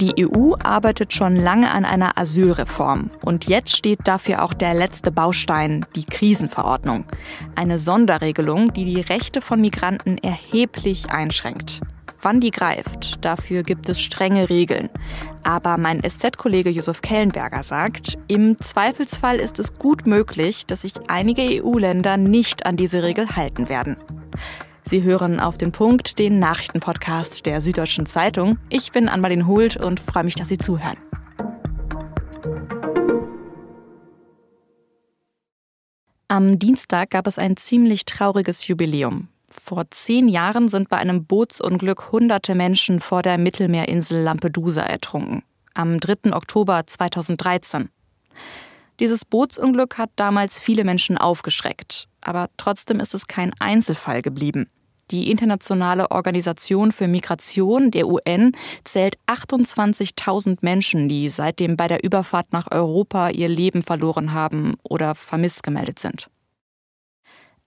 Die EU arbeitet schon lange an einer Asylreform. Und jetzt steht dafür auch der letzte Baustein, die Krisenverordnung. Eine Sonderregelung, die die Rechte von Migranten erheblich einschränkt. Wann die greift, dafür gibt es strenge Regeln. Aber mein SZ-Kollege Josef Kellenberger sagt, im Zweifelsfall ist es gut möglich, dass sich einige EU-Länder nicht an diese Regel halten werden. Sie hören auf den Punkt den Nachrichtenpodcast der Süddeutschen Zeitung. Ich bin Anmalin Hult und freue mich, dass Sie zuhören. Am Dienstag gab es ein ziemlich trauriges Jubiläum. Vor zehn Jahren sind bei einem Bootsunglück hunderte Menschen vor der Mittelmeerinsel Lampedusa ertrunken. Am 3. Oktober 2013. Dieses Bootsunglück hat damals viele Menschen aufgeschreckt. Aber trotzdem ist es kein Einzelfall geblieben. Die Internationale Organisation für Migration der UN zählt 28.000 Menschen, die seitdem bei der Überfahrt nach Europa ihr Leben verloren haben oder vermisst gemeldet sind.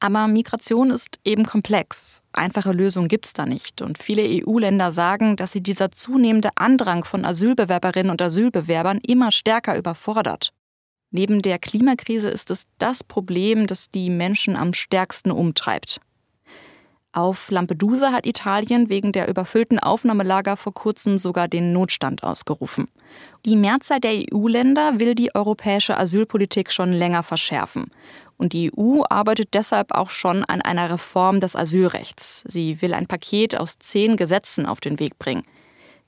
Aber Migration ist eben komplex. Einfache Lösungen gibt es da nicht. Und viele EU-Länder sagen, dass sie dieser zunehmende Andrang von Asylbewerberinnen und Asylbewerbern immer stärker überfordert. Neben der Klimakrise ist es das Problem, das die Menschen am stärksten umtreibt. Auf Lampedusa hat Italien wegen der überfüllten Aufnahmelager vor kurzem sogar den Notstand ausgerufen. Die Mehrzahl der EU-Länder will die europäische Asylpolitik schon länger verschärfen. Und die EU arbeitet deshalb auch schon an einer Reform des Asylrechts. Sie will ein Paket aus zehn Gesetzen auf den Weg bringen.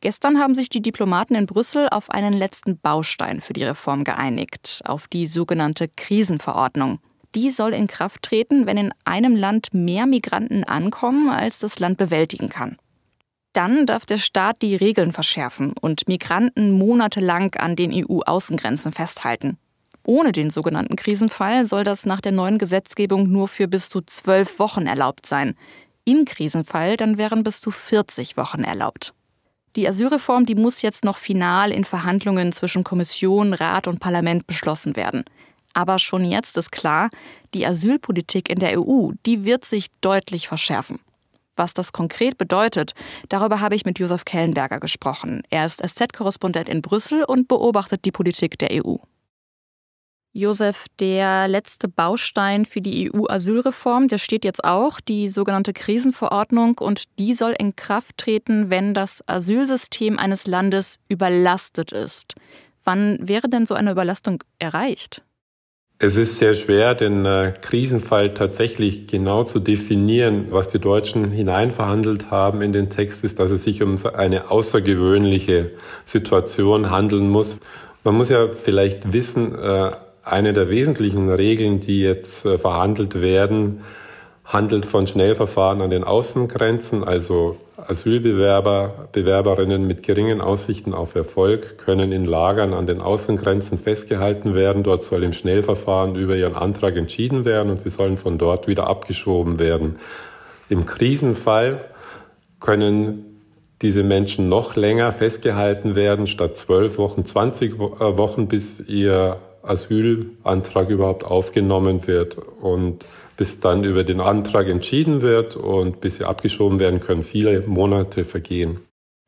Gestern haben sich die Diplomaten in Brüssel auf einen letzten Baustein für die Reform geeinigt, auf die sogenannte Krisenverordnung. Die soll in Kraft treten, wenn in einem Land mehr Migranten ankommen, als das Land bewältigen kann. Dann darf der Staat die Regeln verschärfen und Migranten monatelang an den EU-Außengrenzen festhalten. Ohne den sogenannten Krisenfall soll das nach der neuen Gesetzgebung nur für bis zu zwölf Wochen erlaubt sein. Im Krisenfall dann wären bis zu 40 Wochen erlaubt. Die Asylreform, die muss jetzt noch final in Verhandlungen zwischen Kommission, Rat und Parlament beschlossen werden. Aber schon jetzt ist klar, die Asylpolitik in der EU, die wird sich deutlich verschärfen. Was das konkret bedeutet, darüber habe ich mit Josef Kellenberger gesprochen. Er ist SZ-Korrespondent in Brüssel und beobachtet die Politik der EU. Josef, der letzte Baustein für die EU-Asylreform, der steht jetzt auch, die sogenannte Krisenverordnung, und die soll in Kraft treten, wenn das Asylsystem eines Landes überlastet ist. Wann wäre denn so eine Überlastung erreicht? Es ist sehr schwer, den äh, Krisenfall tatsächlich genau zu definieren. Was die Deutschen hineinverhandelt haben in den Text ist, dass es sich um eine außergewöhnliche Situation handeln muss. Man muss ja vielleicht wissen, äh, eine der wesentlichen Regeln, die jetzt äh, verhandelt werden, handelt von Schnellverfahren an den Außengrenzen, also Asylbewerber, Bewerberinnen mit geringen Aussichten auf Erfolg können in Lagern an den Außengrenzen festgehalten werden. Dort soll im Schnellverfahren über ihren Antrag entschieden werden und sie sollen von dort wieder abgeschoben werden. Im Krisenfall können diese Menschen noch länger festgehalten werden, statt zwölf Wochen, 20 äh, Wochen, bis ihr Asylantrag überhaupt aufgenommen wird. Und bis dann über den Antrag entschieden wird und bis sie abgeschoben werden können, viele Monate vergehen.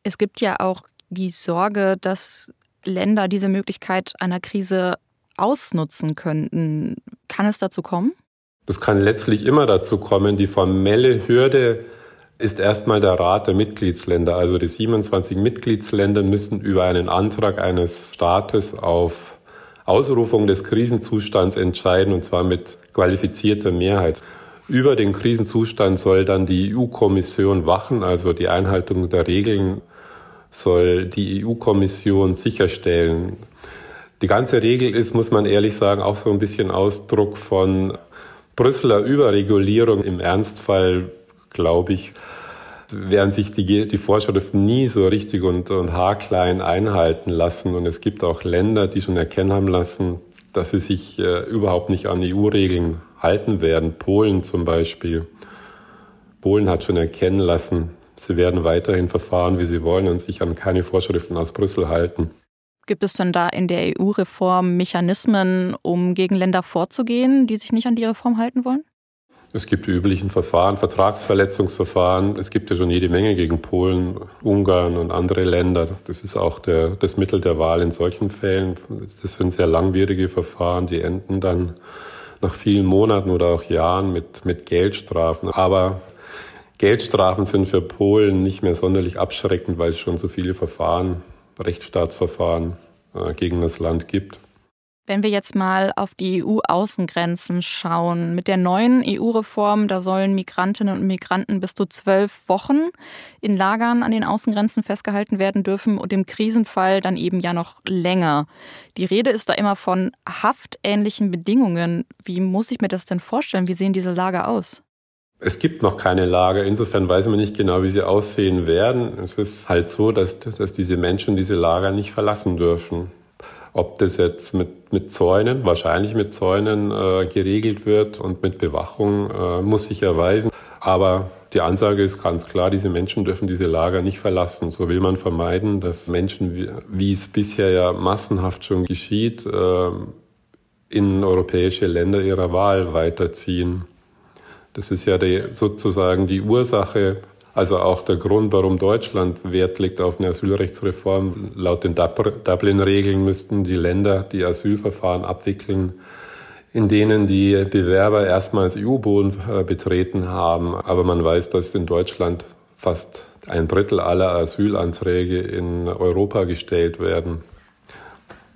Es gibt ja auch die Sorge, dass Länder diese Möglichkeit einer Krise ausnutzen könnten. Kann es dazu kommen? Das kann letztlich immer dazu kommen. Die formelle Hürde ist erstmal der Rat der Mitgliedsländer. Also die 27 Mitgliedsländer müssen über einen Antrag eines Staates auf Ausrufung des Krisenzustands entscheiden, und zwar mit qualifizierter Mehrheit. Über den Krisenzustand soll dann die EU-Kommission wachen, also die Einhaltung der Regeln soll die EU-Kommission sicherstellen. Die ganze Regel ist, muss man ehrlich sagen, auch so ein bisschen Ausdruck von Brüsseler Überregulierung. Im Ernstfall, glaube ich, werden sich die, die Vorschriften nie so richtig und, und haarklein einhalten lassen. Und es gibt auch Länder, die schon erkennen haben lassen, dass sie sich äh, überhaupt nicht an EU-Regeln halten werden. Polen zum Beispiel. Polen hat schon erkennen lassen, sie werden weiterhin verfahren, wie sie wollen und sich an keine Vorschriften aus Brüssel halten. Gibt es denn da in der EU-Reform Mechanismen, um gegen Länder vorzugehen, die sich nicht an die Reform halten wollen? Es gibt die üblichen Verfahren, Vertragsverletzungsverfahren. Es gibt ja schon jede Menge gegen Polen, Ungarn und andere Länder. Das ist auch der, das Mittel der Wahl in solchen Fällen. Das sind sehr langwierige Verfahren, die enden dann nach vielen Monaten oder auch Jahren mit, mit Geldstrafen. Aber Geldstrafen sind für Polen nicht mehr sonderlich abschreckend, weil es schon so viele Verfahren, Rechtsstaatsverfahren äh, gegen das Land gibt. Wenn wir jetzt mal auf die EU-Außengrenzen schauen, mit der neuen EU-Reform, da sollen Migrantinnen und Migranten bis zu zwölf Wochen in Lagern an den Außengrenzen festgehalten werden dürfen und im Krisenfall dann eben ja noch länger. Die Rede ist da immer von haftähnlichen Bedingungen. Wie muss ich mir das denn vorstellen? Wie sehen diese Lager aus? Es gibt noch keine Lager. Insofern weiß man nicht genau, wie sie aussehen werden. Es ist halt so, dass, dass diese Menschen diese Lager nicht verlassen dürfen. Ob das jetzt mit, mit Zäunen, wahrscheinlich mit Zäunen äh, geregelt wird und mit Bewachung, äh, muss sich erweisen. Aber die Ansage ist ganz klar, diese Menschen dürfen diese Lager nicht verlassen. So will man vermeiden, dass Menschen, wie, wie es bisher ja massenhaft schon geschieht, äh, in europäische Länder ihrer Wahl weiterziehen. Das ist ja die, sozusagen die Ursache also auch der Grund, warum Deutschland Wert legt auf eine Asylrechtsreform. Laut den Dublin-Regeln müssten die Länder die Asylverfahren abwickeln, in denen die Bewerber erstmals EU-Boden äh, betreten haben. Aber man weiß, dass in Deutschland fast ein Drittel aller Asylanträge in Europa gestellt werden.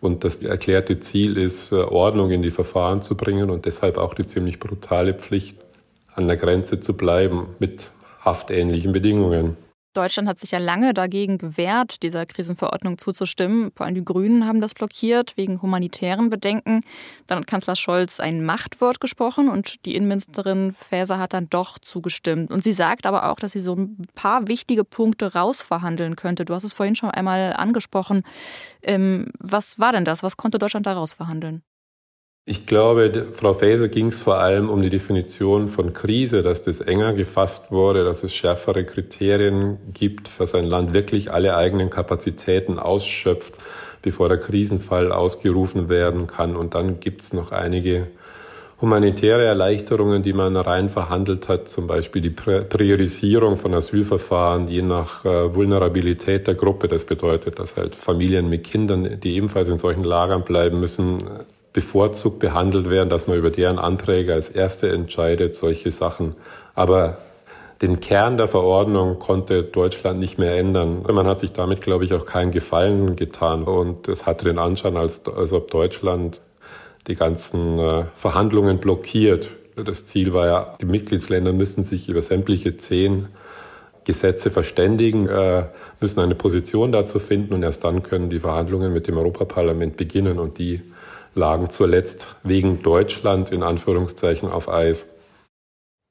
Und das erklärte Ziel ist, äh, Ordnung in die Verfahren zu bringen und deshalb auch die ziemlich brutale Pflicht, an der Grenze zu bleiben mit haftähnlichen Bedingungen. Deutschland hat sich ja lange dagegen gewehrt, dieser Krisenverordnung zuzustimmen. Vor allem die Grünen haben das blockiert wegen humanitären Bedenken. Dann hat Kanzler Scholz ein Machtwort gesprochen und die Innenministerin Faeser hat dann doch zugestimmt. Und sie sagt aber auch, dass sie so ein paar wichtige Punkte rausverhandeln könnte. Du hast es vorhin schon einmal angesprochen. Ähm, was war denn das? Was konnte Deutschland da rausverhandeln? Ich glaube, Frau Faeser ging es vor allem um die Definition von Krise, dass das enger gefasst wurde, dass es schärfere Kriterien gibt, dass ein Land wirklich alle eigenen Kapazitäten ausschöpft, bevor der Krisenfall ausgerufen werden kann. Und dann gibt es noch einige humanitäre Erleichterungen, die man rein verhandelt hat, zum Beispiel die Priorisierung von Asylverfahren je nach äh, Vulnerabilität der Gruppe. Das bedeutet, dass halt Familien mit Kindern, die ebenfalls in solchen Lagern bleiben müssen, bevorzugt behandelt werden, dass man über deren Anträge als Erste entscheidet, solche Sachen. Aber den Kern der Verordnung konnte Deutschland nicht mehr ändern. Man hat sich damit, glaube ich, auch keinen Gefallen getan. Und es hatte den Anschein, als, als ob Deutschland die ganzen äh, Verhandlungen blockiert. Das Ziel war ja, die Mitgliedsländer müssen sich über sämtliche zehn Gesetze verständigen, äh, müssen eine Position dazu finden und erst dann können die Verhandlungen mit dem Europaparlament beginnen und die lagen zuletzt wegen Deutschland in Anführungszeichen auf Eis.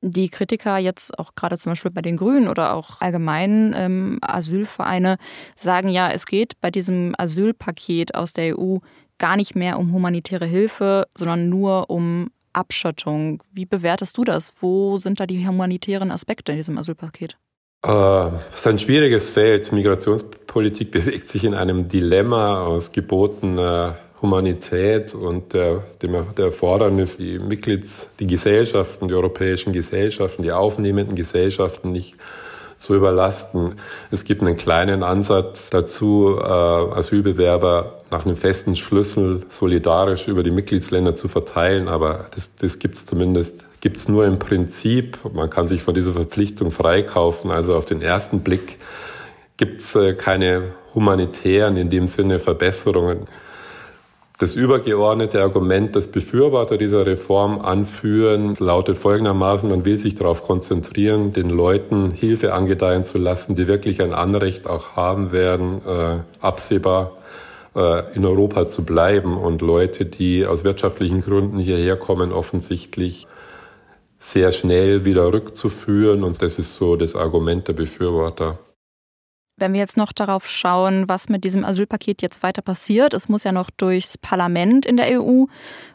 Die Kritiker jetzt auch gerade zum Beispiel bei den Grünen oder auch allgemein ähm, Asylvereine sagen ja, es geht bei diesem Asylpaket aus der EU gar nicht mehr um humanitäre Hilfe, sondern nur um Abschottung. Wie bewertest du das? Wo sind da die humanitären Aspekte in diesem Asylpaket? Äh, es ist ein schwieriges Feld. Migrationspolitik bewegt sich in einem Dilemma aus gebotener Humanität und der, der Erfordernis, die Mitglieds, die Gesellschaften, die europäischen Gesellschaften, die aufnehmenden Gesellschaften nicht zu überlasten. Es gibt einen kleinen Ansatz dazu, äh, Asylbewerber nach einem festen Schlüssel solidarisch über die Mitgliedsländer zu verteilen, aber das, das gibt es zumindest gibt's nur im Prinzip. Man kann sich von dieser Verpflichtung freikaufen. Also auf den ersten Blick gibt es äh, keine humanitären, in dem Sinne Verbesserungen. Das übergeordnete Argument, das Befürworter dieser Reform anführen, lautet folgendermaßen, man will sich darauf konzentrieren, den Leuten Hilfe angedeihen zu lassen, die wirklich ein Anrecht auch haben werden, äh, absehbar äh, in Europa zu bleiben und Leute, die aus wirtschaftlichen Gründen hierher kommen, offensichtlich sehr schnell wieder rückzuführen. Und das ist so das Argument der Befürworter. Wenn wir jetzt noch darauf schauen, was mit diesem Asylpaket jetzt weiter passiert, es muss ja noch durchs Parlament in der EU.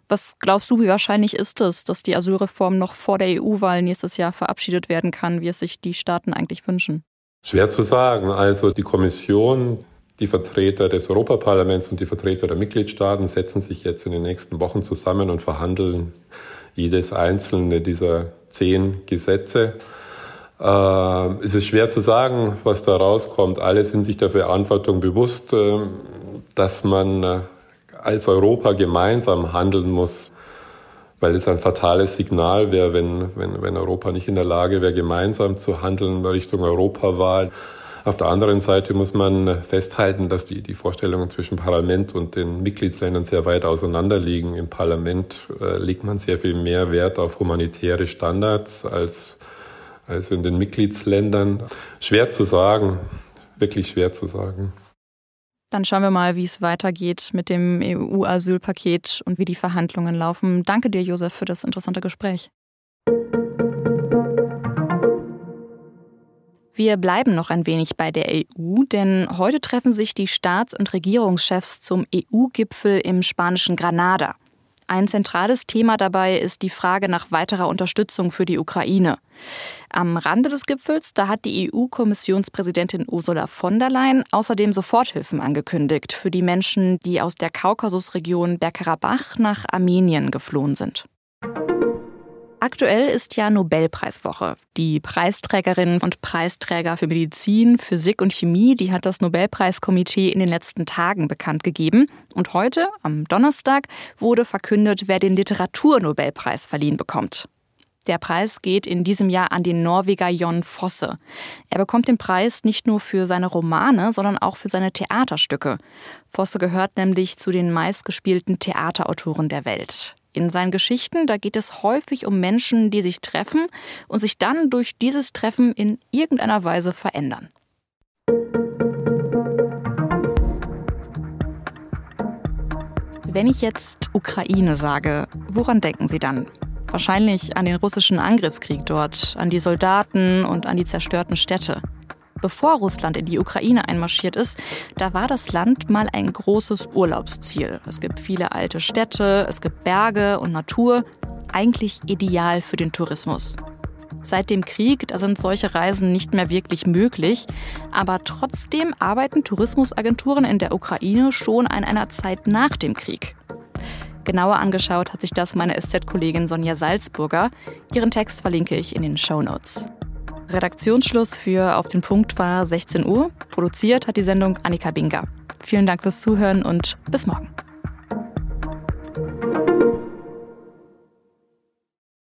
Was glaubst du, wie wahrscheinlich ist es, dass die Asylreform noch vor der EU-Wahl nächstes Jahr verabschiedet werden kann, wie es sich die Staaten eigentlich wünschen? Schwer zu sagen. Also die Kommission, die Vertreter des Europaparlaments und die Vertreter der Mitgliedstaaten setzen sich jetzt in den nächsten Wochen zusammen und verhandeln jedes einzelne dieser zehn Gesetze. Äh, es ist schwer zu sagen, was da rauskommt. Alle sind sich der Verantwortung bewusst, äh, dass man äh, als Europa gemeinsam handeln muss, weil es ein fatales Signal wäre, wenn, wenn, wenn Europa nicht in der Lage wäre, gemeinsam zu handeln Richtung Europawahl. Auf der anderen Seite muss man festhalten, dass die, die Vorstellungen zwischen Parlament und den Mitgliedsländern sehr weit auseinander liegen. Im Parlament äh, legt man sehr viel mehr Wert auf humanitäre Standards als als in den Mitgliedsländern. Schwer zu sagen, wirklich schwer zu sagen. Dann schauen wir mal, wie es weitergeht mit dem EU-Asylpaket und wie die Verhandlungen laufen. Danke dir, Josef, für das interessante Gespräch. Wir bleiben noch ein wenig bei der EU, denn heute treffen sich die Staats- und Regierungschefs zum EU-Gipfel im spanischen Granada. Ein zentrales Thema dabei ist die Frage nach weiterer Unterstützung für die Ukraine. Am Rande des Gipfels, da hat die EU-Kommissionspräsidentin Ursula von der Leyen außerdem Soforthilfen angekündigt für die Menschen, die aus der Kaukasusregion Bergkarabach nach Armenien geflohen sind. Aktuell ist ja Nobelpreiswoche. Die Preisträgerinnen und Preisträger für Medizin, Physik und Chemie, die hat das Nobelpreiskomitee in den letzten Tagen bekannt gegeben. Und heute, am Donnerstag, wurde verkündet, wer den Literaturnobelpreis verliehen bekommt. Der Preis geht in diesem Jahr an den Norweger Jon Fosse. Er bekommt den Preis nicht nur für seine Romane, sondern auch für seine Theaterstücke. Fosse gehört nämlich zu den meistgespielten Theaterautoren der Welt. In seinen Geschichten, da geht es häufig um Menschen, die sich treffen und sich dann durch dieses Treffen in irgendeiner Weise verändern. Wenn ich jetzt Ukraine sage, woran denken Sie dann? Wahrscheinlich an den russischen Angriffskrieg dort, an die Soldaten und an die zerstörten Städte. Bevor Russland in die Ukraine einmarschiert ist, da war das Land mal ein großes Urlaubsziel. Es gibt viele alte Städte, es gibt Berge und Natur, eigentlich ideal für den Tourismus. Seit dem Krieg, da sind solche Reisen nicht mehr wirklich möglich, aber trotzdem arbeiten Tourismusagenturen in der Ukraine schon an einer Zeit nach dem Krieg. Genauer angeschaut hat sich das meine SZ-Kollegin Sonja Salzburger. Ihren Text verlinke ich in den Show Notes. Redaktionsschluss für Auf den Punkt war 16 Uhr. Produziert hat die Sendung Annika Binger. Vielen Dank fürs Zuhören und bis morgen.